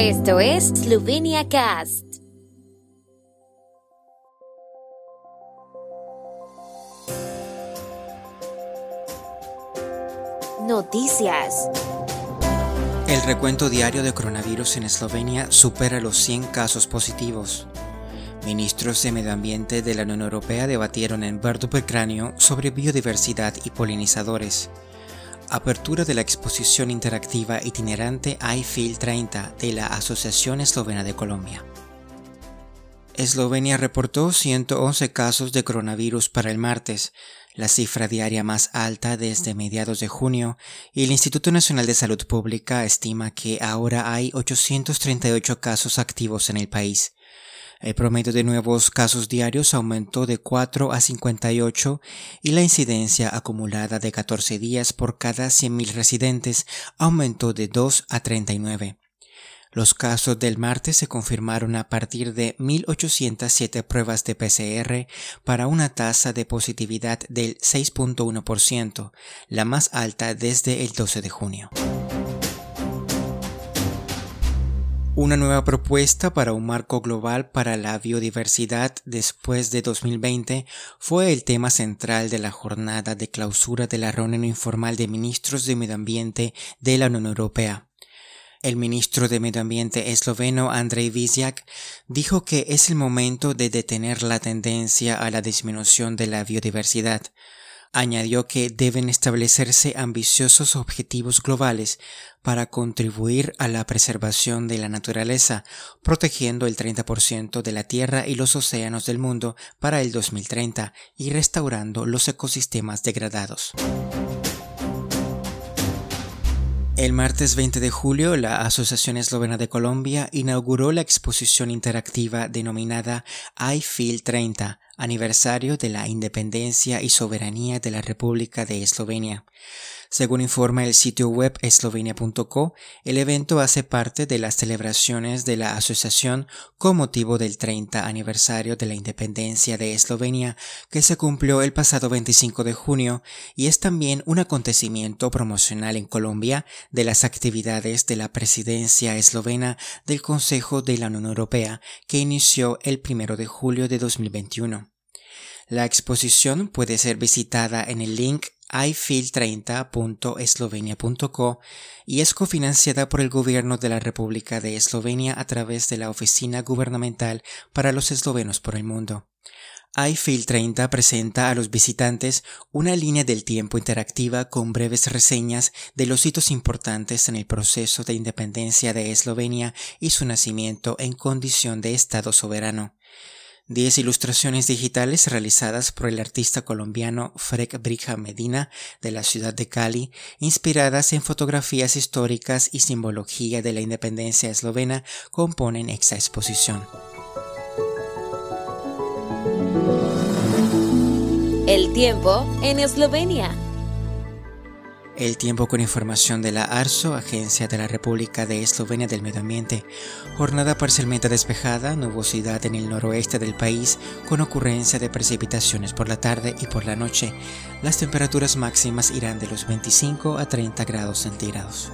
Esto es Slovenia Cast. Noticias. El recuento diario de coronavirus en Eslovenia supera los 100 casos positivos. Ministros de Medio Ambiente de la Unión Europea debatieron en Cráneo sobre biodiversidad y polinizadores. Apertura de la exposición interactiva itinerante iFeel 30 de la Asociación Eslovena de Colombia. Eslovenia reportó 111 casos de coronavirus para el martes, la cifra diaria más alta desde mediados de junio, y el Instituto Nacional de Salud Pública estima que ahora hay 838 casos activos en el país. El promedio de nuevos casos diarios aumentó de 4 a 58 y la incidencia acumulada de 14 días por cada 100.000 residentes aumentó de 2 a 39. Los casos del martes se confirmaron a partir de 1.807 pruebas de PCR para una tasa de positividad del 6.1%, la más alta desde el 12 de junio. Una nueva propuesta para un marco global para la biodiversidad después de 2020 fue el tema central de la jornada de clausura de la reunión informal de ministros de Medio Ambiente de la Unión Europea. El ministro de Medio Ambiente esloveno Andrej Vizjak dijo que es el momento de detener la tendencia a la disminución de la biodiversidad. Añadió que deben establecerse ambiciosos objetivos globales para contribuir a la preservación de la naturaleza, protegiendo el 30% de la tierra y los océanos del mundo para el 2030 y restaurando los ecosistemas degradados. El martes 20 de julio, la Asociación Eslovena de Colombia inauguró la exposición interactiva denominada I Feel 30, aniversario de la independencia y soberanía de la República de Eslovenia. Según informa el sitio web eslovenia.co, el evento hace parte de las celebraciones de la asociación con motivo del 30 aniversario de la independencia de Eslovenia que se cumplió el pasado 25 de junio y es también un acontecimiento promocional en Colombia de las actividades de la presidencia eslovena del Consejo de la Unión Europea que inició el 1 de julio de 2021. La exposición puede ser visitada en el link ifeel30.eslovenia.co y es cofinanciada por el Gobierno de la República de Eslovenia a través de la Oficina Gubernamental para los Eslovenos por el Mundo. iFeel 30 presenta a los visitantes una línea del tiempo interactiva con breves reseñas de los hitos importantes en el proceso de independencia de Eslovenia y su nacimiento en condición de Estado soberano. 10 ilustraciones digitales realizadas por el artista colombiano Frek Brija Medina de la ciudad de Cali, inspiradas en fotografías históricas y simbología de la independencia eslovena, componen esta exposición. El tiempo en Eslovenia. El tiempo con información de la ARSO, Agencia de la República de Eslovenia del Medio Ambiente. Jornada parcialmente despejada, nubosidad en el noroeste del país, con ocurrencia de precipitaciones por la tarde y por la noche. Las temperaturas máximas irán de los 25 a 30 grados centígrados.